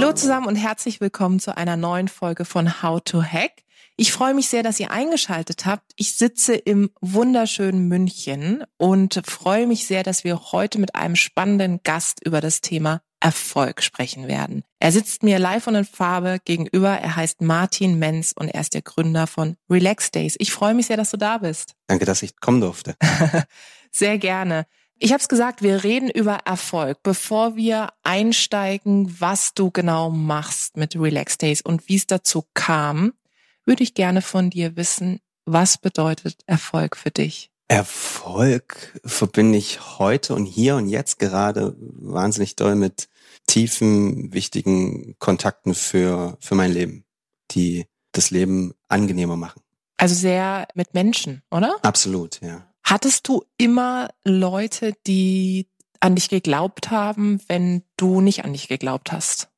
Hallo zusammen und herzlich willkommen zu einer neuen Folge von How to Hack. Ich freue mich sehr, dass ihr eingeschaltet habt. Ich sitze im wunderschönen München und freue mich sehr, dass wir heute mit einem spannenden Gast über das Thema Erfolg sprechen werden. Er sitzt mir live und in Farbe gegenüber. Er heißt Martin Menz und er ist der Gründer von Relax Days. Ich freue mich sehr, dass du da bist. Danke, dass ich kommen durfte. sehr gerne. Ich habe es gesagt, wir reden über Erfolg. Bevor wir einsteigen, was du genau machst mit Relax Days und wie es dazu kam, würde ich gerne von dir wissen, was bedeutet Erfolg für dich? Erfolg verbinde ich heute und hier und jetzt gerade wahnsinnig doll mit tiefen, wichtigen Kontakten für, für mein Leben, die das Leben angenehmer machen. Also sehr mit Menschen, oder? Absolut, ja. Hattest du immer Leute, die an dich geglaubt haben, wenn du nicht an dich geglaubt hast?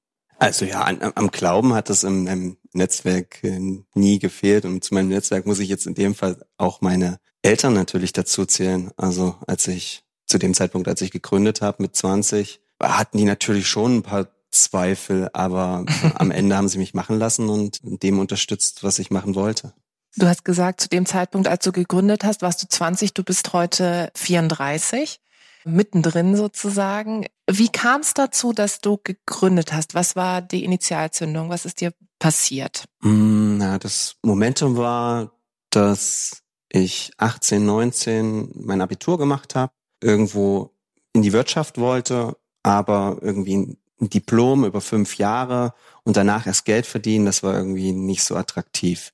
Also ja, an, am Glauben hat es im, im Netzwerk äh, nie gefehlt und zu meinem Netzwerk muss ich jetzt in dem Fall auch meine Eltern natürlich dazu zählen. Also als ich zu dem Zeitpunkt, als ich gegründet habe mit 20, hatten die natürlich schon ein paar Zweifel, aber am Ende haben sie mich machen lassen und dem unterstützt, was ich machen wollte. Du hast gesagt, zu dem Zeitpunkt, als du gegründet hast, warst du 20, du bist heute 34, mittendrin sozusagen. Wie kam es dazu, dass du gegründet hast? Was war die Initialzündung? Was ist dir passiert? Mm, na, das Momentum war, dass ich 18, 19 mein Abitur gemacht habe, irgendwo in die Wirtschaft wollte, aber irgendwie ein Diplom über fünf Jahre und danach erst Geld verdienen, das war irgendwie nicht so attraktiv.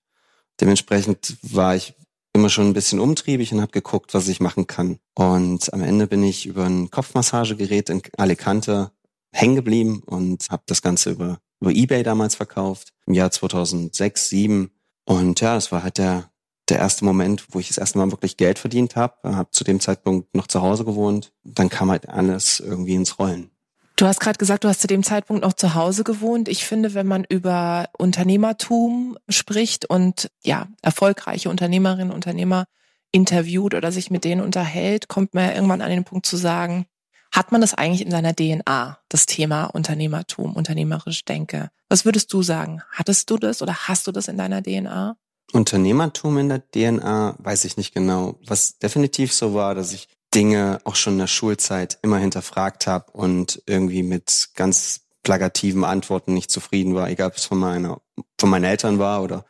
Dementsprechend war ich immer schon ein bisschen umtriebig und habe geguckt, was ich machen kann. Und am Ende bin ich über ein Kopfmassagegerät in Alicante hängen geblieben und habe das Ganze über, über eBay damals verkauft, im Jahr 2006, 2007. Und ja, das war halt der, der erste Moment, wo ich das erste Mal wirklich Geld verdient habe. Habe zu dem Zeitpunkt noch zu Hause gewohnt. Dann kam halt alles irgendwie ins Rollen. Du hast gerade gesagt, du hast zu dem Zeitpunkt noch zu Hause gewohnt. Ich finde, wenn man über Unternehmertum spricht und ja, erfolgreiche Unternehmerinnen und Unternehmer interviewt oder sich mit denen unterhält, kommt man ja irgendwann an den Punkt zu sagen, hat man das eigentlich in seiner DNA, das Thema Unternehmertum, unternehmerisch Denke? Was würdest du sagen? Hattest du das oder hast du das in deiner DNA? Unternehmertum in der DNA weiß ich nicht genau. Was definitiv so war, dass ich Dinge auch schon in der Schulzeit immer hinterfragt habe und irgendwie mit ganz plagativen Antworten nicht zufrieden war, egal ob es von meiner, von meinen Eltern war oder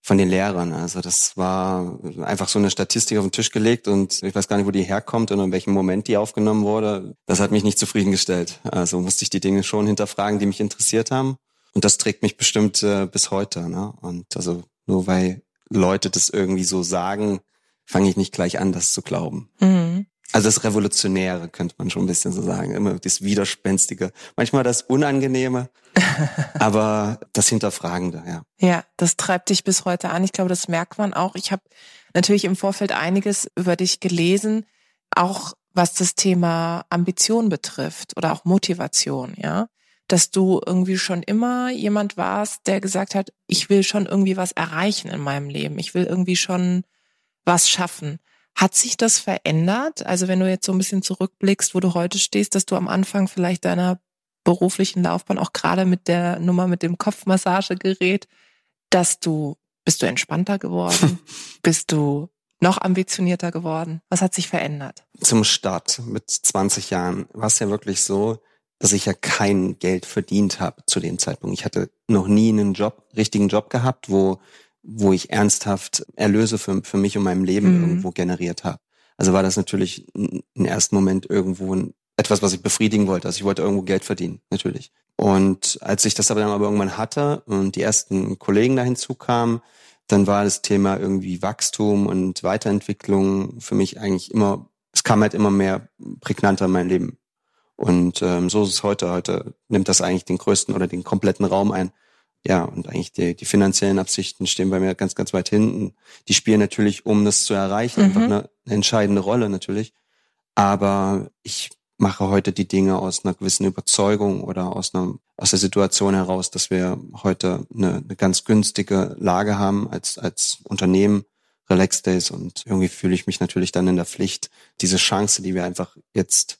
von den Lehrern. Also das war einfach so eine Statistik auf den Tisch gelegt und ich weiß gar nicht, wo die herkommt und in welchem Moment die aufgenommen wurde. Das hat mich nicht zufriedengestellt. Also musste ich die Dinge schon hinterfragen, die mich interessiert haben. Und das trägt mich bestimmt äh, bis heute. Ne? Und also nur weil Leute das irgendwie so sagen, fange ich nicht gleich an, das zu glauben. Mhm. Also das Revolutionäre könnte man schon ein bisschen so sagen. Immer das Widerspenstige. Manchmal das Unangenehme, aber das Hinterfragende, ja. Ja, das treibt dich bis heute an. Ich glaube, das merkt man auch. Ich habe natürlich im Vorfeld einiges über dich gelesen, auch was das Thema Ambition betrifft oder auch Motivation, ja. Dass du irgendwie schon immer jemand warst, der gesagt hat, ich will schon irgendwie was erreichen in meinem Leben. Ich will irgendwie schon was schaffen. Hat sich das verändert? Also wenn du jetzt so ein bisschen zurückblickst, wo du heute stehst, dass du am Anfang vielleicht deiner beruflichen Laufbahn auch gerade mit der Nummer mit dem Kopfmassagegerät, dass du bist du entspannter geworden? bist du noch ambitionierter geworden? Was hat sich verändert? Zum Start mit 20 Jahren war es ja wirklich so, dass ich ja kein Geld verdient habe zu dem Zeitpunkt. Ich hatte noch nie einen Job, richtigen Job gehabt, wo wo ich ernsthaft Erlöse für, für mich und meinem Leben mhm. irgendwo generiert habe. Also war das natürlich im ersten Moment irgendwo ein, etwas, was ich befriedigen wollte. Also ich wollte irgendwo Geld verdienen, natürlich. Und als ich das aber dann aber irgendwann hatte und die ersten Kollegen da hinzukamen, dann war das Thema irgendwie Wachstum und Weiterentwicklung für mich eigentlich immer, es kam halt immer mehr prägnanter in mein Leben. Und ähm, so ist es heute. Heute nimmt das eigentlich den größten oder den kompletten Raum ein ja, und eigentlich die, die finanziellen Absichten stehen bei mir ganz, ganz weit hinten. Die spielen natürlich, um das zu erreichen, mhm. einfach eine, eine entscheidende Rolle natürlich. Aber ich mache heute die Dinge aus einer gewissen Überzeugung oder aus einer aus der Situation heraus, dass wir heute eine, eine ganz günstige Lage haben als als Unternehmen Relax Days und irgendwie fühle ich mich natürlich dann in der Pflicht, diese Chance, die wir einfach jetzt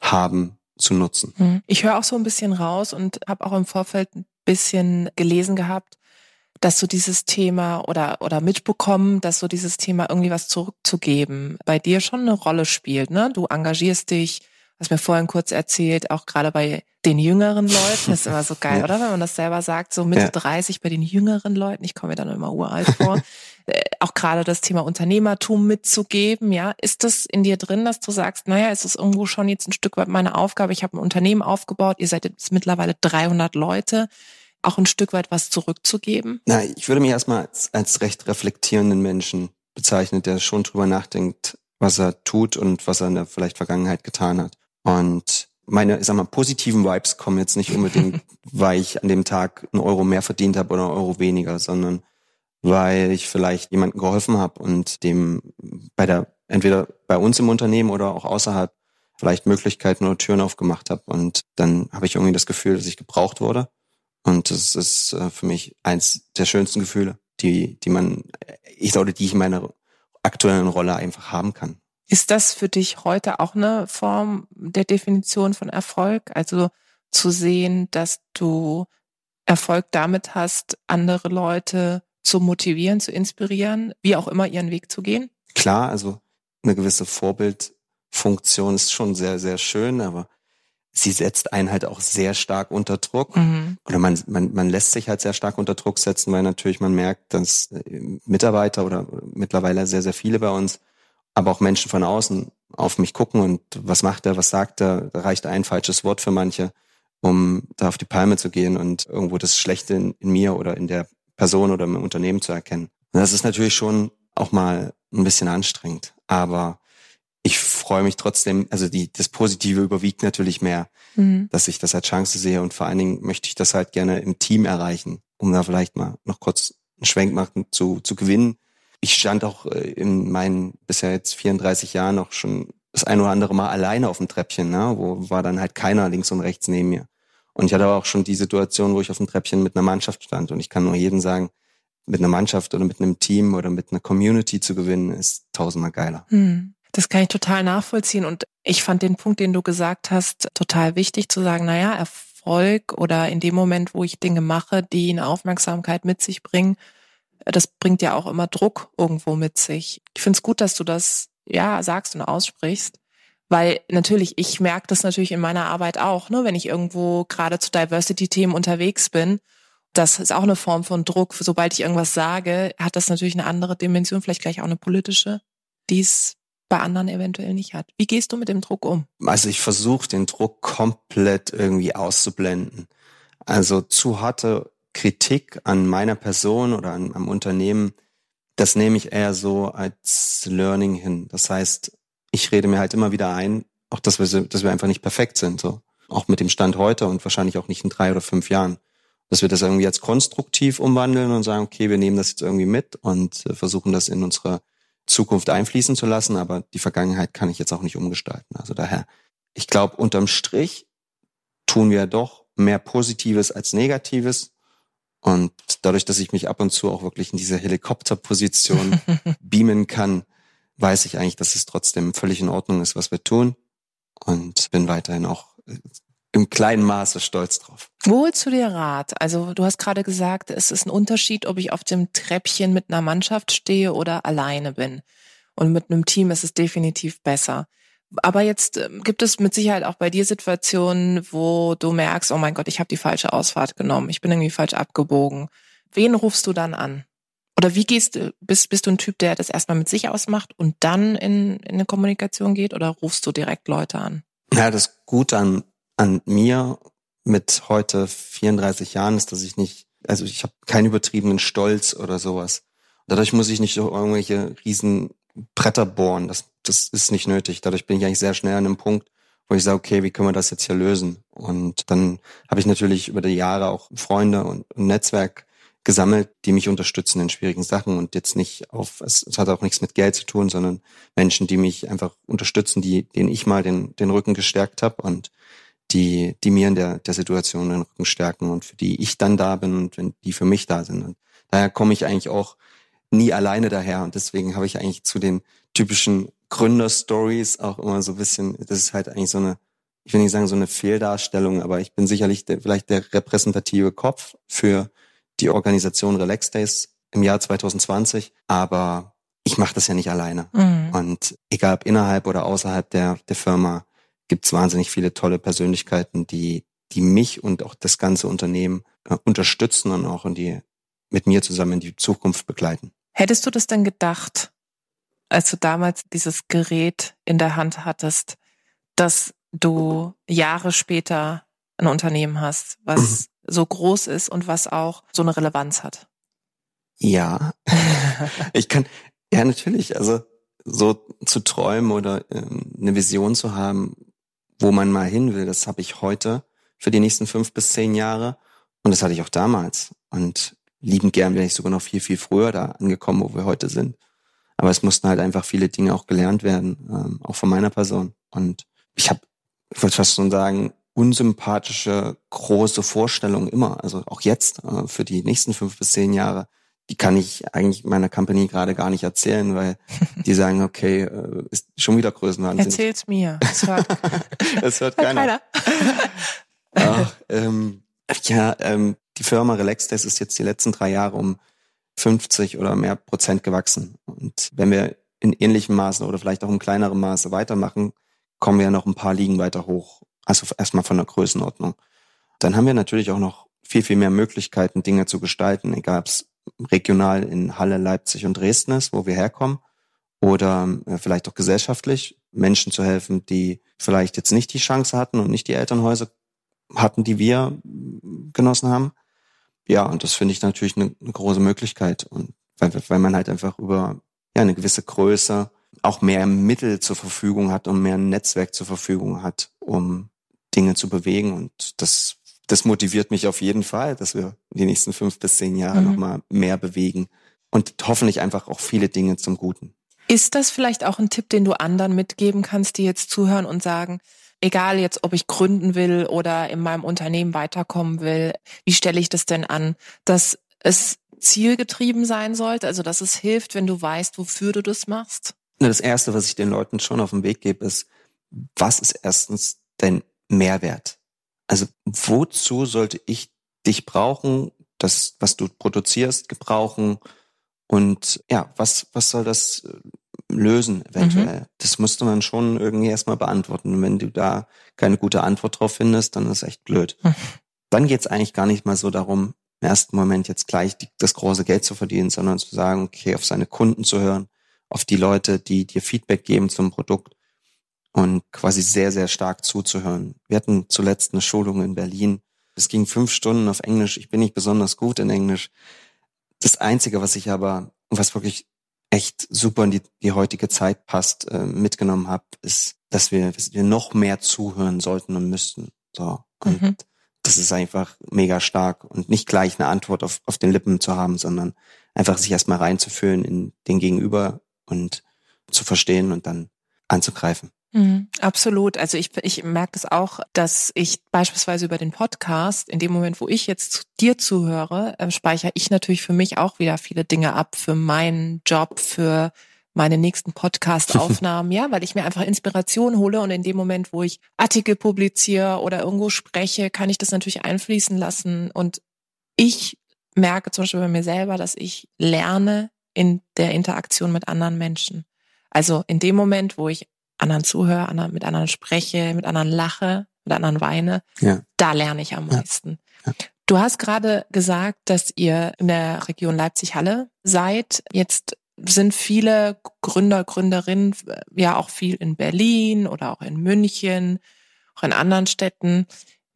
haben, zu nutzen. Hm. Ich höre auch so ein bisschen raus und habe auch im Vorfeld bisschen gelesen gehabt, dass so dieses Thema oder oder mitbekommen, dass so dieses Thema irgendwie was zurückzugeben bei dir schon eine Rolle spielt. Ne? Du engagierst dich, hast mir vorhin kurz erzählt, auch gerade bei den jüngeren Leuten, das ist immer so geil, ja. oder? Wenn man das selber sagt, so Mitte ja. 30 bei den jüngeren Leuten, ich komme mir dann immer uralt vor, auch gerade das Thema Unternehmertum mitzugeben, ja. Ist das in dir drin, dass du sagst, naja, ist es irgendwo schon jetzt ein Stück weit meine Aufgabe, ich habe ein Unternehmen aufgebaut, ihr seid jetzt mittlerweile 300 Leute, auch ein Stück weit was zurückzugeben? Na, ich würde mich erstmal als, als recht reflektierenden Menschen bezeichnen, der schon drüber nachdenkt, was er tut und was er in der vielleicht Vergangenheit getan hat. Und meine, ich sag mal, positiven Vibes kommen jetzt nicht unbedingt, weil ich an dem Tag einen Euro mehr verdient habe oder einen Euro weniger, sondern weil ich vielleicht jemandem geholfen habe und dem bei der, entweder bei uns im Unternehmen oder auch außerhalb vielleicht Möglichkeiten oder Türen aufgemacht habe. Und dann habe ich irgendwie das Gefühl, dass ich gebraucht wurde. Und das ist äh, für mich eins der schönsten Gefühle, die, die man, ich oder die ich in meiner aktuellen Rolle einfach haben kann. Ist das für dich heute auch eine Form der Definition von Erfolg? Also zu sehen, dass du Erfolg damit hast, andere Leute zu motivieren, zu inspirieren, wie auch immer ihren Weg zu gehen? Klar, also eine gewisse Vorbildfunktion ist schon sehr, sehr schön, aber sie setzt einen halt auch sehr stark unter Druck. Mhm. Oder man, man, man lässt sich halt sehr stark unter Druck setzen, weil natürlich man merkt, dass Mitarbeiter oder mittlerweile sehr, sehr viele bei uns aber auch Menschen von außen auf mich gucken und was macht er, was sagt er, da reicht ein falsches Wort für manche, um da auf die Palme zu gehen und irgendwo das Schlechte in, in mir oder in der Person oder im Unternehmen zu erkennen. Und das ist natürlich schon auch mal ein bisschen anstrengend, aber ich freue mich trotzdem, also die, das Positive überwiegt natürlich mehr, mhm. dass ich das als Chance sehe und vor allen Dingen möchte ich das halt gerne im Team erreichen, um da vielleicht mal noch kurz einen Schwenk machen zu, zu gewinnen ich stand auch äh, in meinen bisher jetzt 34 Jahren auch schon das ein oder andere Mal alleine auf dem Treppchen, ne? wo war dann halt keiner links und rechts neben mir. Und ich hatte aber auch schon die Situation, wo ich auf dem Treppchen mit einer Mannschaft stand. Und ich kann nur jedem sagen, mit einer Mannschaft oder mit einem Team oder mit einer Community zu gewinnen, ist tausendmal geiler. Hm. Das kann ich total nachvollziehen. Und ich fand den Punkt, den du gesagt hast, total wichtig zu sagen, naja, Erfolg oder in dem Moment, wo ich Dinge mache, die eine Aufmerksamkeit mit sich bringen, das bringt ja auch immer Druck irgendwo mit sich. Ich finde es gut, dass du das ja sagst und aussprichst. Weil natürlich, ich merke das natürlich in meiner Arbeit auch, ne, wenn ich irgendwo gerade zu Diversity-Themen unterwegs bin. Das ist auch eine Form von Druck. Sobald ich irgendwas sage, hat das natürlich eine andere Dimension, vielleicht gleich auch eine politische, die es bei anderen eventuell nicht hat. Wie gehst du mit dem Druck um? Also ich versuche den Druck komplett irgendwie auszublenden. Also zu harte Kritik an meiner Person oder an, am Unternehmen, das nehme ich eher so als Learning hin. Das heißt, ich rede mir halt immer wieder ein, auch dass wir, dass wir einfach nicht perfekt sind, so. Auch mit dem Stand heute und wahrscheinlich auch nicht in drei oder fünf Jahren. Dass wir das irgendwie jetzt konstruktiv umwandeln und sagen, okay, wir nehmen das jetzt irgendwie mit und äh, versuchen das in unsere Zukunft einfließen zu lassen, aber die Vergangenheit kann ich jetzt auch nicht umgestalten. Also daher, ich glaube, unterm Strich tun wir doch mehr Positives als Negatives. Und dadurch, dass ich mich ab und zu auch wirklich in diese Helikopterposition beamen kann, weiß ich eigentlich, dass es trotzdem völlig in Ordnung ist, was wir tun. Und bin weiterhin auch äh, im kleinen Maße stolz drauf. Wo holst du dir Rat? Also du hast gerade gesagt, es ist ein Unterschied, ob ich auf dem Treppchen mit einer Mannschaft stehe oder alleine bin. Und mit einem Team ist es definitiv besser. Aber jetzt ähm, gibt es mit Sicherheit auch bei dir Situationen, wo du merkst, oh mein Gott, ich habe die falsche Ausfahrt genommen, ich bin irgendwie falsch abgebogen. Wen rufst du dann an? Oder wie gehst du, bist, bist du ein Typ, der das erstmal mit sich ausmacht und dann in, in eine Kommunikation geht oder rufst du direkt Leute an? Ja, das Gute an, an mir mit heute 34 Jahren ist, dass ich nicht, also ich habe keinen übertriebenen Stolz oder sowas. Dadurch muss ich nicht irgendwelche riesen Bretter bohren. Das, das ist nicht nötig. Dadurch bin ich eigentlich sehr schnell an einem Punkt, wo ich sage, okay, wie können wir das jetzt hier lösen? Und dann habe ich natürlich über die Jahre auch Freunde und ein Netzwerk gesammelt, die mich unterstützen in schwierigen Sachen und jetzt nicht auf, es, es hat auch nichts mit Geld zu tun, sondern Menschen, die mich einfach unterstützen, die, denen ich mal den, den Rücken gestärkt habe und die, die mir in der, der Situation den Rücken stärken und für die ich dann da bin und wenn die für mich da sind. Und daher komme ich eigentlich auch nie alleine daher und deswegen habe ich eigentlich zu den typischen Gründerstories auch immer so ein bisschen, das ist halt eigentlich so eine, ich will nicht sagen so eine Fehldarstellung, aber ich bin sicherlich der, vielleicht der repräsentative Kopf für die Organisation Relax Days im Jahr 2020, aber ich mache das ja nicht alleine. Mhm. Und egal ob innerhalb oder außerhalb der, der Firma, gibt es wahnsinnig viele tolle Persönlichkeiten, die, die mich und auch das ganze Unternehmen äh, unterstützen und auch in die, mit mir zusammen in die Zukunft begleiten. Hättest du das denn gedacht, als du damals dieses Gerät in der Hand hattest, dass du Jahre später ein Unternehmen hast, was so groß ist und was auch so eine Relevanz hat? Ja, ich kann, ja natürlich, also so zu träumen oder ähm, eine Vision zu haben, wo man mal hin will, das habe ich heute für die nächsten fünf bis zehn Jahre und das hatte ich auch damals und liebend gern wäre ich sogar noch viel, viel früher da angekommen, wo wir heute sind. Aber es mussten halt einfach viele Dinge auch gelernt werden, ähm, auch von meiner Person. Und ich habe, ich würde fast schon sagen, unsympathische, große Vorstellungen immer, also auch jetzt äh, für die nächsten fünf bis zehn Jahre, die kann ich eigentlich meiner Company gerade gar nicht erzählen, weil die sagen, okay, äh, ist schon wieder Größenwahnsinn. Erzähl's mir. Es hört, hört keiner. Ach, ähm, ja, ähm, die Firma Relaxtest ist jetzt die letzten drei Jahre um 50 oder mehr Prozent gewachsen. Und wenn wir in ähnlichem Maße oder vielleicht auch in kleinerem Maße weitermachen, kommen wir ja noch ein paar Ligen weiter hoch. Also erstmal von der Größenordnung. Dann haben wir natürlich auch noch viel, viel mehr Möglichkeiten, Dinge zu gestalten, egal ob es regional in Halle, Leipzig und Dresden ist, wo wir herkommen, oder äh, vielleicht auch gesellschaftlich Menschen zu helfen, die vielleicht jetzt nicht die Chance hatten und nicht die Elternhäuser hatten, die wir genossen haben. Ja, und das finde ich natürlich eine, eine, große Möglichkeit. Und weil, weil man halt einfach über ja, eine gewisse Größe auch mehr Mittel zur Verfügung hat und mehr Netzwerk zur Verfügung hat, um Dinge zu bewegen. Und das, das motiviert mich auf jeden Fall, dass wir die nächsten fünf bis zehn Jahre mhm. nochmal mehr bewegen und hoffentlich einfach auch viele Dinge zum Guten. Ist das vielleicht auch ein Tipp, den du anderen mitgeben kannst, die jetzt zuhören und sagen, egal jetzt, ob ich gründen will oder in meinem Unternehmen weiterkommen will, wie stelle ich das denn an, dass es zielgetrieben sein sollte, also dass es hilft, wenn du weißt, wofür du das machst? Das Erste, was ich den Leuten schon auf den Weg gebe, ist, was ist erstens dein Mehrwert? Also wozu sollte ich dich brauchen, das, was du produzierst, gebrauchen? Und ja, was, was soll das äh, lösen eventuell? Mhm. Das musste man schon irgendwie erstmal beantworten. Und wenn du da keine gute Antwort drauf findest, dann ist echt blöd. Mhm. Dann geht's eigentlich gar nicht mal so darum, im ersten Moment jetzt gleich die, das große Geld zu verdienen, sondern zu sagen, okay, auf seine Kunden zu hören, auf die Leute, die dir Feedback geben zum Produkt und quasi sehr, sehr stark zuzuhören. Wir hatten zuletzt eine Schulung in Berlin. Es ging fünf Stunden auf Englisch. Ich bin nicht besonders gut in Englisch. Das Einzige, was ich aber, was wirklich echt super in die, die heutige Zeit passt, äh, mitgenommen habe, ist, dass wir, dass wir noch mehr zuhören sollten und müssten. So. Und mhm. das ist einfach mega stark und nicht gleich eine Antwort auf, auf den Lippen zu haben, sondern einfach sich erstmal reinzufühlen in den Gegenüber und zu verstehen und dann anzugreifen. Mhm, absolut. Also ich, ich merke es das auch, dass ich beispielsweise über den Podcast, in dem Moment, wo ich jetzt dir zuhöre, äh, speichere ich natürlich für mich auch wieder viele Dinge ab, für meinen Job, für meine nächsten Podcast-Aufnahmen, ja, weil ich mir einfach Inspiration hole und in dem Moment, wo ich Artikel publiziere oder irgendwo spreche, kann ich das natürlich einfließen lassen. Und ich merke zum Beispiel bei mir selber, dass ich lerne in der Interaktion mit anderen Menschen. Also in dem Moment, wo ich anderen zuhöre, anderen, mit anderen spreche, mit anderen lache, mit anderen weine, ja. da lerne ich am meisten. Ja. Ja. Du hast gerade gesagt, dass ihr in der Region Leipzig-Halle seid. Jetzt sind viele Gründer, Gründerinnen ja auch viel in Berlin oder auch in München, auch in anderen Städten.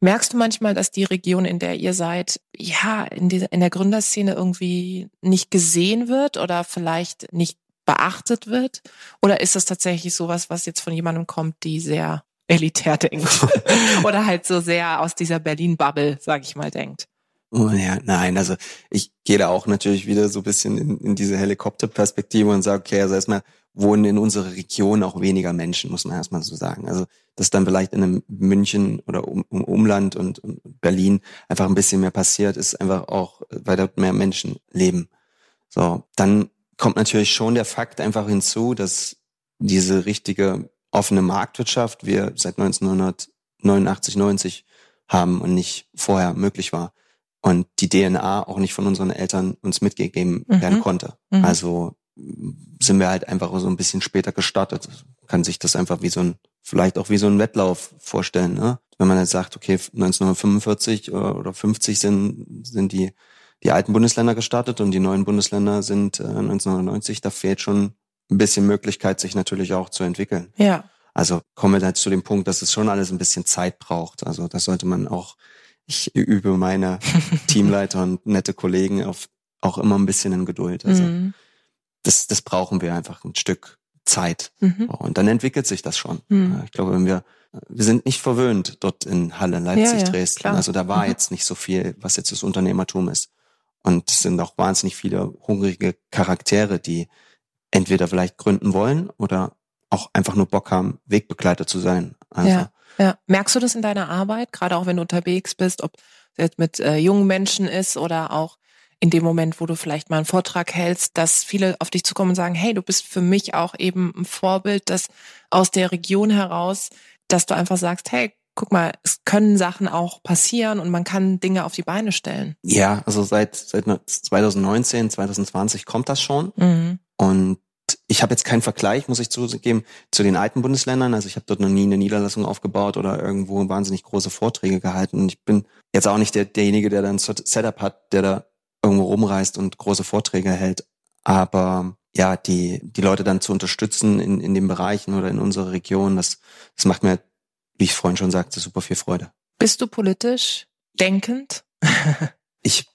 Merkst du manchmal, dass die Region, in der ihr seid, ja, in, dieser, in der Gründerszene irgendwie nicht gesehen wird oder vielleicht nicht beachtet wird? Oder ist das tatsächlich sowas, was jetzt von jemandem kommt, die sehr elitär denkt. Oder halt so sehr aus dieser Berlin-Bubble, sag ich mal, denkt. Oh ja, nein, also ich gehe da auch natürlich wieder so ein bisschen in, in diese Helikopterperspektive und sage, okay, also erstmal wohnen in unserer Region auch weniger Menschen, muss man erstmal so sagen. Also dass dann vielleicht in einem München oder um, um Umland und, und Berlin einfach ein bisschen mehr passiert, ist einfach auch, weil dort mehr Menschen leben. So, dann kommt natürlich schon der Fakt einfach hinzu, dass diese richtige offene Marktwirtschaft wir seit 1989, 90 haben und nicht vorher möglich war und die DNA auch nicht von unseren Eltern uns mitgegeben mhm. werden konnte. Mhm. Also sind wir halt einfach so ein bisschen später gestartet. Kann sich das einfach wie so ein, vielleicht auch wie so ein Wettlauf vorstellen, ne? Wenn man jetzt sagt, okay, 1945 oder 50 sind, sind die, die alten Bundesländer gestartet und die neuen Bundesländer sind äh, 1990, da fehlt schon ein bisschen Möglichkeit, sich natürlich auch zu entwickeln. Ja. Also kommen wir halt zu dem Punkt, dass es schon alles ein bisschen Zeit braucht. Also das sollte man auch ich übe meine Teamleiter und nette Kollegen auf auch immer ein bisschen in Geduld. Also mhm. das, das brauchen wir einfach ein Stück Zeit. Mhm. Und dann entwickelt sich das schon. Mhm. Ich glaube, wenn wir, wir sind nicht verwöhnt dort in Halle, Leipzig, ja, ja, Dresden. Klar. Also da war mhm. jetzt nicht so viel, was jetzt das Unternehmertum ist. Und es sind auch wahnsinnig viele hungrige Charaktere, die entweder vielleicht gründen wollen oder auch einfach nur Bock haben, Wegbegleiter zu sein. Also ja. Ja. Merkst du das in deiner Arbeit, gerade auch wenn du unterwegs bist, ob es jetzt mit äh, jungen Menschen ist oder auch in dem Moment, wo du vielleicht mal einen Vortrag hältst, dass viele auf dich zukommen und sagen, hey, du bist für mich auch eben ein Vorbild, dass aus der Region heraus, dass du einfach sagst, hey, guck mal, es können Sachen auch passieren und man kann Dinge auf die Beine stellen. Ja, also seit, seit 2019, 2020 kommt das schon. Mhm. Und ich habe jetzt keinen Vergleich, muss ich zugeben, zu den alten Bundesländern. Also ich habe dort noch nie eine Niederlassung aufgebaut oder irgendwo wahnsinnig große Vorträge gehalten. Und ich bin jetzt auch nicht der, derjenige, der dann ein Setup hat, der da irgendwo rumreist und große Vorträge hält. Aber ja, die, die Leute dann zu unterstützen in, in den Bereichen oder in unserer Region, das, das macht mir, wie ich vorhin schon sagte, super viel Freude. Bist du politisch denkend? ich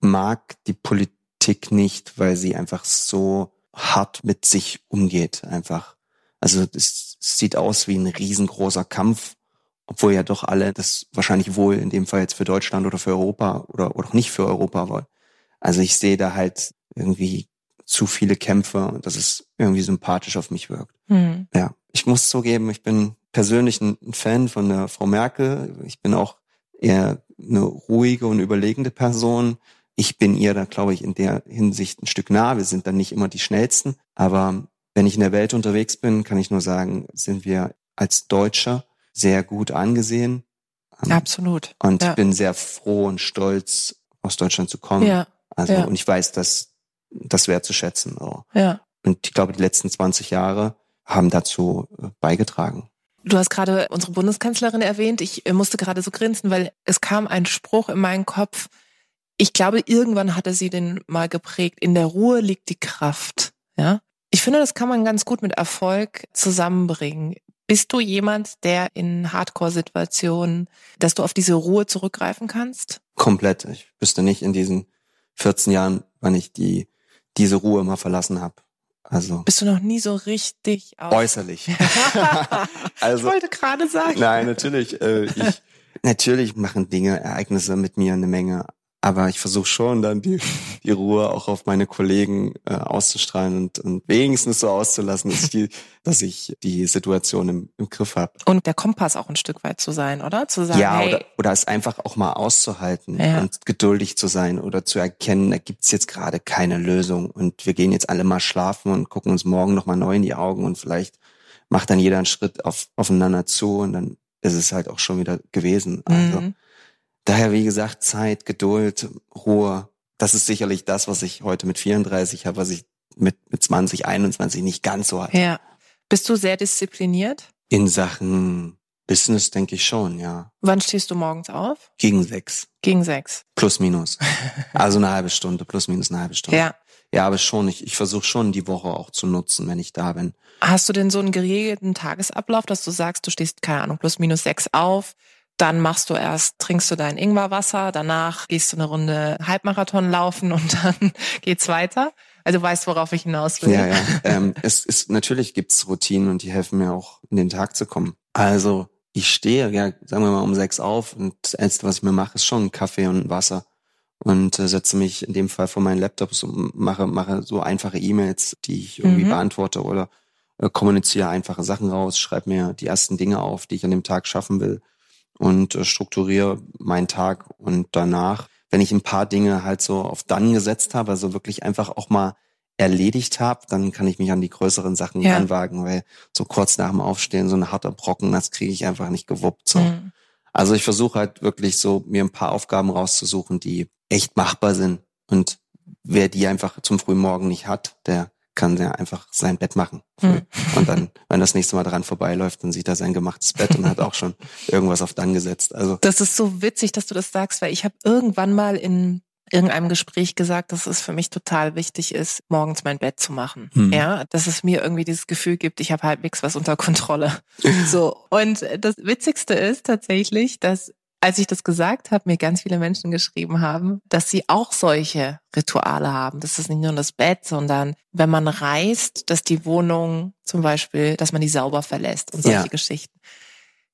mag die Politik nicht, weil sie einfach so hart mit sich umgeht, einfach. Also es sieht aus wie ein riesengroßer Kampf, obwohl ja doch alle das wahrscheinlich wohl in dem Fall jetzt für Deutschland oder für Europa oder, oder auch nicht für Europa wollen. Also ich sehe da halt irgendwie zu viele Kämpfe und dass es irgendwie sympathisch auf mich wirkt. Mhm. Ja, ich muss zugeben, ich bin persönlich ein Fan von der Frau Merkel. Ich bin auch eher eine ruhige und überlegende Person ich bin ihr da, glaube ich, in der Hinsicht ein Stück nah. Wir sind dann nicht immer die schnellsten. Aber wenn ich in der Welt unterwegs bin, kann ich nur sagen, sind wir als Deutscher sehr gut angesehen. Ähm, Absolut. Und ja. bin sehr froh und stolz, aus Deutschland zu kommen. Ja. Also, ja. und ich weiß, dass das wertzuschätzen. So. Ja. Und ich glaube, die letzten 20 Jahre haben dazu äh, beigetragen. Du hast gerade unsere Bundeskanzlerin erwähnt. Ich äh, musste gerade so grinsen, weil es kam ein Spruch in meinen Kopf, ich glaube, irgendwann hatte sie den mal geprägt. In der Ruhe liegt die Kraft. Ja. Ich finde, das kann man ganz gut mit Erfolg zusammenbringen. Bist du jemand, der in Hardcore-Situationen, dass du auf diese Ruhe zurückgreifen kannst? Komplett. Ich wüsste nicht in diesen 14 Jahren, wann ich die, diese Ruhe mal verlassen habe. Also. Bist du noch nie so richtig auf äußerlich? also, ich wollte gerade sagen. Nein, natürlich. Äh, ich, natürlich machen Dinge, Ereignisse mit mir eine Menge. Aber ich versuche schon dann die, die Ruhe auch auf meine Kollegen äh, auszustrahlen und, und wenigstens so auszulassen, dass ich die, dass ich die Situation im, im Griff habe. Und der Kompass auch ein Stück weit zu sein, oder? Zu sagen, ja, hey, oder, oder es einfach auch mal auszuhalten ja. und geduldig zu sein oder zu erkennen, da gibt's jetzt gerade keine Lösung und wir gehen jetzt alle mal schlafen und gucken uns morgen nochmal neu in die Augen und vielleicht macht dann jeder einen Schritt auf, aufeinander zu und dann ist es halt auch schon wieder gewesen. Also mhm Daher, wie gesagt, Zeit, Geduld, Ruhe. Das ist sicherlich das, was ich heute mit 34 habe, was ich mit, mit 20, 21 nicht ganz so hatte. Ja. Bist du sehr diszipliniert? In Sachen Business denke ich schon, ja. Wann stehst du morgens auf? Gegen sechs. Gegen sechs. Plus minus. also eine halbe Stunde, plus minus eine halbe Stunde. Ja. Ja, aber schon, ich, ich versuche schon die Woche auch zu nutzen, wenn ich da bin. Hast du denn so einen geregelten Tagesablauf, dass du sagst, du stehst, keine Ahnung, plus minus sechs auf, dann machst du erst, trinkst du dein Ingwerwasser, danach gehst du eine Runde Halbmarathon laufen und dann geht's weiter. Also du weißt, worauf ich hinaus will. Ja, ja. ähm, es ist natürlich gibt's Routinen und die helfen mir auch in den Tag zu kommen. Also ich stehe, ja, sagen wir mal um sechs auf und das Erste, was ich mir mache, ist schon ein Kaffee und Wasser und äh, setze mich in dem Fall vor meinen Laptop und mache, mache so einfache E-Mails, die ich irgendwie mhm. beantworte oder äh, kommuniziere einfache Sachen raus, schreibe mir die ersten Dinge auf, die ich an dem Tag schaffen will und äh, strukturiere meinen Tag und danach, wenn ich ein paar Dinge halt so auf dann gesetzt habe, also wirklich einfach auch mal erledigt habe, dann kann ich mich an die größeren Sachen ja. anwagen, weil so kurz nach dem Aufstehen so ein harter Brocken, das kriege ich einfach nicht gewuppt. So. Mhm. Also ich versuche halt wirklich so mir ein paar Aufgaben rauszusuchen, die echt machbar sind. Und wer die einfach zum frühen Morgen nicht hat, der kann ja einfach sein Bett machen. Mhm. Und dann, wenn das nächste Mal dran vorbeiläuft, dann sieht er sein gemachtes Bett und hat auch schon irgendwas auf dann gesetzt. Also das ist so witzig, dass du das sagst, weil ich habe irgendwann mal in irgendeinem Gespräch gesagt, dass es für mich total wichtig ist, morgens mein Bett zu machen. Hm. Ja, dass es mir irgendwie dieses Gefühl gibt, ich habe halbwegs was unter Kontrolle. so. Und das Witzigste ist tatsächlich, dass als ich das gesagt habe, mir ganz viele Menschen geschrieben haben, dass sie auch solche Rituale haben. Das ist nicht nur das Bett, sondern wenn man reist, dass die Wohnung zum Beispiel, dass man die sauber verlässt und solche ja. Geschichten.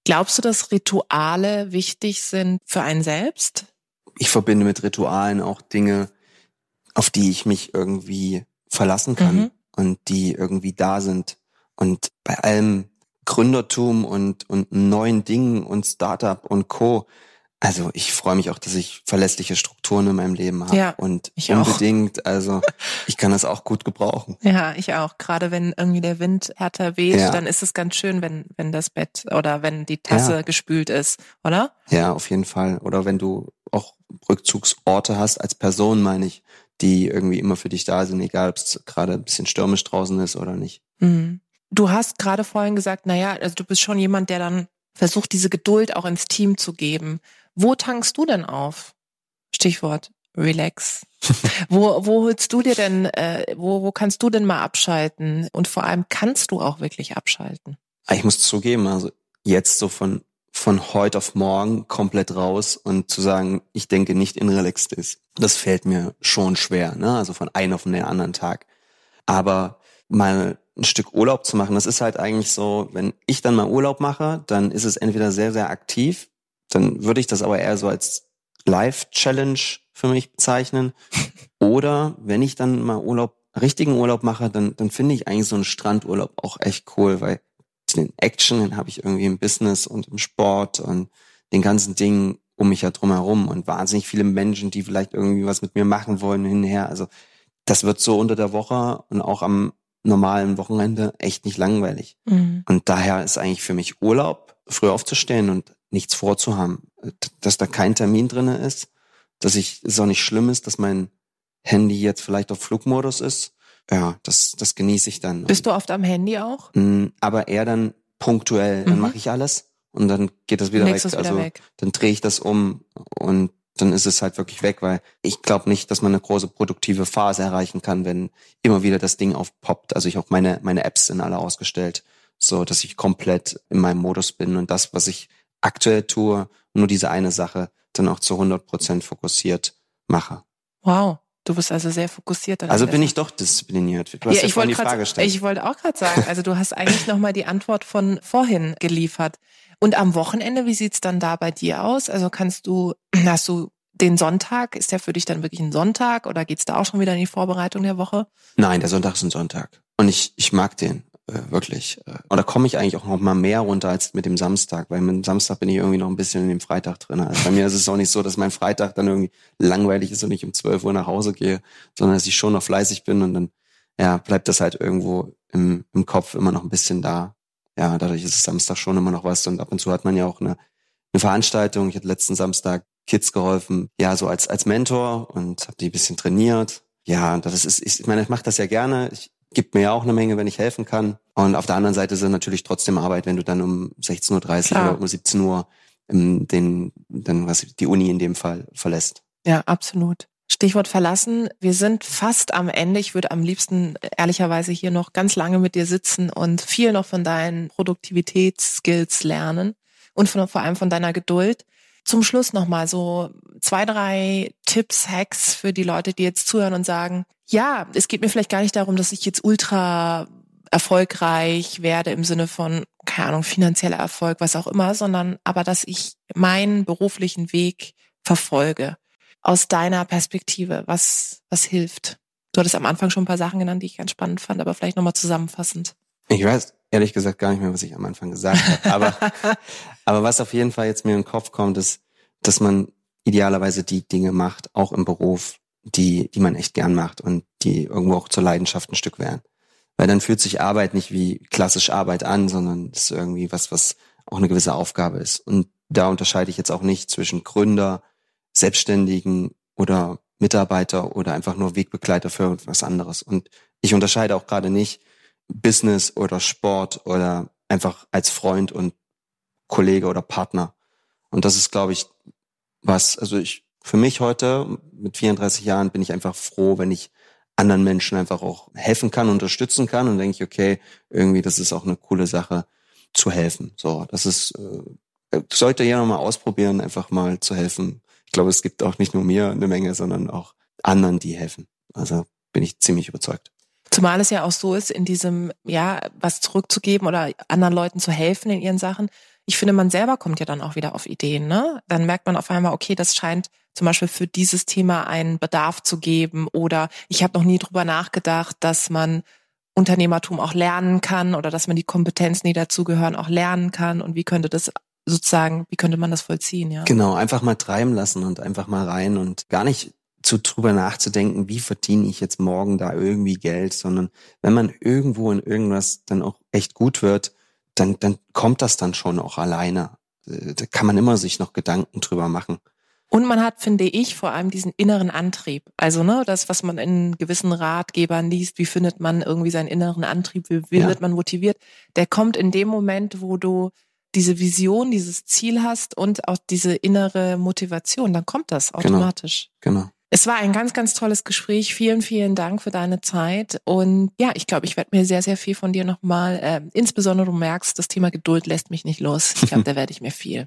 Glaubst du, dass Rituale wichtig sind für einen selbst? ich verbinde mit Ritualen auch Dinge, auf die ich mich irgendwie verlassen kann mhm. und die irgendwie da sind. Und bei allem Gründertum und, und neuen Dingen und Startup und Co. Also ich freue mich auch, dass ich verlässliche Strukturen in meinem Leben habe. Ja, und ich unbedingt, auch. also ich kann das auch gut gebrauchen. Ja, ich auch. Gerade wenn irgendwie der Wind härter weht, ja. dann ist es ganz schön, wenn, wenn das Bett oder wenn die Tasse ja. gespült ist, oder? Ja, auf jeden Fall. Oder wenn du auch Rückzugsorte hast als Person, meine ich, die irgendwie immer für dich da sind, egal ob es gerade ein bisschen stürmisch draußen ist oder nicht. Mhm. Du hast gerade vorhin gesagt, naja, also du bist schon jemand, der dann versucht, diese Geduld auch ins Team zu geben. Wo tankst du denn auf? Stichwort Relax. wo, wo holst du dir denn, äh, wo, wo kannst du denn mal abschalten? Und vor allem kannst du auch wirklich abschalten? Ich muss zugeben, also jetzt so von von heute auf morgen komplett raus und zu sagen, ich denke nicht in Relaxed ist. Das fällt mir schon schwer, ne? Also von einem auf den anderen Tag. Aber mal ein Stück Urlaub zu machen, das ist halt eigentlich so, wenn ich dann mal Urlaub mache, dann ist es entweder sehr, sehr aktiv, dann würde ich das aber eher so als Live-Challenge für mich bezeichnen. Oder wenn ich dann mal Urlaub, richtigen Urlaub mache, dann, dann finde ich eigentlich so einen Strandurlaub auch echt cool, weil den Action, den habe ich irgendwie im Business und im Sport und den ganzen Dingen um mich ja drumherum und wahnsinnig viele Menschen, die vielleicht irgendwie was mit mir machen wollen hinher. Also das wird so unter der Woche und auch am normalen Wochenende echt nicht langweilig. Mhm. Und daher ist eigentlich für mich Urlaub, früh aufzustehen und nichts vorzuhaben, dass da kein Termin drinne ist, dass ich es auch nicht schlimm ist, dass mein Handy jetzt vielleicht auf Flugmodus ist, ja, das, das genieße ich dann. Bist du oft am Handy auch? Mm, aber eher dann punktuell. Mhm. Dann mache ich alles und dann geht das wieder Legst weg. Wieder also weg. dann drehe ich das um und dann ist es halt wirklich weg, weil ich glaube nicht, dass man eine große produktive Phase erreichen kann, wenn immer wieder das Ding aufpoppt. Also ich auch meine, meine Apps sind alle ausgestellt, so dass ich komplett in meinem Modus bin und das, was ich aktuell tue, nur diese eine Sache dann auch zu 100 Prozent fokussiert mache. Wow. Du bist also sehr fokussiert. Also bin ich doch diszipliniert. Du hast ja, ja ich vorhin die Frage gestellt. Ich wollte auch gerade sagen, also du hast eigentlich nochmal die Antwort von vorhin geliefert. Und am Wochenende, wie sieht's dann da bei dir aus? Also kannst du, hast du den Sonntag, ist der für dich dann wirklich ein Sonntag oder geht's da auch schon wieder in die Vorbereitung der Woche? Nein, der Sonntag ist ein Sonntag. Und ich, ich mag den äh, wirklich. Äh, und da komme ich eigentlich auch noch mal mehr runter als mit dem Samstag, weil mit dem Samstag bin ich irgendwie noch ein bisschen in dem Freitag drin. Also bei mir ist es auch nicht so, dass mein Freitag dann irgendwie langweilig ist und ich um 12 Uhr nach Hause gehe, sondern dass ich schon noch fleißig bin und dann ja, bleibt das halt irgendwo im, im Kopf immer noch ein bisschen da. Ja, dadurch ist es Samstag schon immer noch was und ab und zu hat man ja auch eine, eine Veranstaltung. Ich hatte letzten Samstag Kids geholfen, ja, so als, als Mentor und habe die ein bisschen trainiert. Ja, das ist, ich meine, ich mache das ja gerne. Ich, gibt mir ja auch eine Menge, wenn ich helfen kann. Und auf der anderen Seite ist es natürlich trotzdem Arbeit, wenn du dann um 16.30 Uhr oder um 17 Uhr ähm, den, dann was die Uni in dem Fall verlässt. Ja, absolut. Stichwort verlassen. Wir sind fast am Ende. Ich würde am liebsten ehrlicherweise hier noch ganz lange mit dir sitzen und viel noch von deinen Produktivitätsskills lernen und von, vor allem von deiner Geduld. Zum Schluss nochmal so zwei, drei Tipps, Hacks für die Leute, die jetzt zuhören und sagen, ja, es geht mir vielleicht gar nicht darum, dass ich jetzt ultra erfolgreich werde im Sinne von, keine Ahnung, finanzieller Erfolg, was auch immer, sondern aber, dass ich meinen beruflichen Weg verfolge. Aus deiner Perspektive, was, was hilft? Du hattest am Anfang schon ein paar Sachen genannt, die ich ganz spannend fand, aber vielleicht nochmal zusammenfassend. Ich weiß ehrlich gesagt gar nicht mehr, was ich am Anfang gesagt habe. Aber, aber was auf jeden Fall jetzt mir in den Kopf kommt, ist, dass man idealerweise die Dinge macht, auch im Beruf, die, die man echt gern macht und die irgendwo auch zur Leidenschaft ein Stück werden. Weil dann fühlt sich Arbeit nicht wie klassisch Arbeit an, sondern es ist irgendwie was, was auch eine gewisse Aufgabe ist. Und da unterscheide ich jetzt auch nicht zwischen Gründer, Selbstständigen oder Mitarbeiter oder einfach nur Wegbegleiter für was anderes. Und ich unterscheide auch gerade nicht Business oder Sport oder einfach als Freund und Kollege oder Partner. Und das ist, glaube ich, was, also ich, für mich heute mit 34 Jahren bin ich einfach froh, wenn ich anderen Menschen einfach auch helfen kann, unterstützen kann und denke ich, okay, irgendwie, das ist auch eine coole Sache zu helfen. So, das ist, äh, sollte jeder mal ausprobieren, einfach mal zu helfen. Ich glaube, es gibt auch nicht nur mir eine Menge, sondern auch anderen, die helfen. Also bin ich ziemlich überzeugt. Zumal es ja auch so ist, in diesem, ja, was zurückzugeben oder anderen Leuten zu helfen in ihren Sachen. Ich finde, man selber kommt ja dann auch wieder auf Ideen, ne? Dann merkt man auf einmal, okay, das scheint zum Beispiel für dieses Thema einen Bedarf zu geben oder ich habe noch nie drüber nachgedacht, dass man Unternehmertum auch lernen kann oder dass man die Kompetenzen, die dazugehören, auch lernen kann und wie könnte das sozusagen, wie könnte man das vollziehen, ja? Genau, einfach mal treiben lassen und einfach mal rein und gar nicht zu drüber nachzudenken, wie verdiene ich jetzt morgen da irgendwie Geld, sondern wenn man irgendwo in irgendwas dann auch echt gut wird, dann, dann kommt das dann schon auch alleine. Äh, da kann man immer sich noch Gedanken drüber machen. Und man hat, finde ich, vor allem diesen inneren Antrieb. Also, ne, das, was man in gewissen Ratgebern liest, wie findet man irgendwie seinen inneren Antrieb, wie, wie ja. wird man motiviert, der kommt in dem Moment, wo du diese Vision, dieses Ziel hast und auch diese innere Motivation, dann kommt das genau. automatisch. Genau. genau. Es war ein ganz, ganz tolles Gespräch. Vielen, vielen Dank für deine Zeit. Und ja, ich glaube, ich werde mir sehr, sehr viel von dir nochmal, äh, insbesondere du merkst, das Thema Geduld lässt mich nicht los. Ich glaube, da werde ich mir viel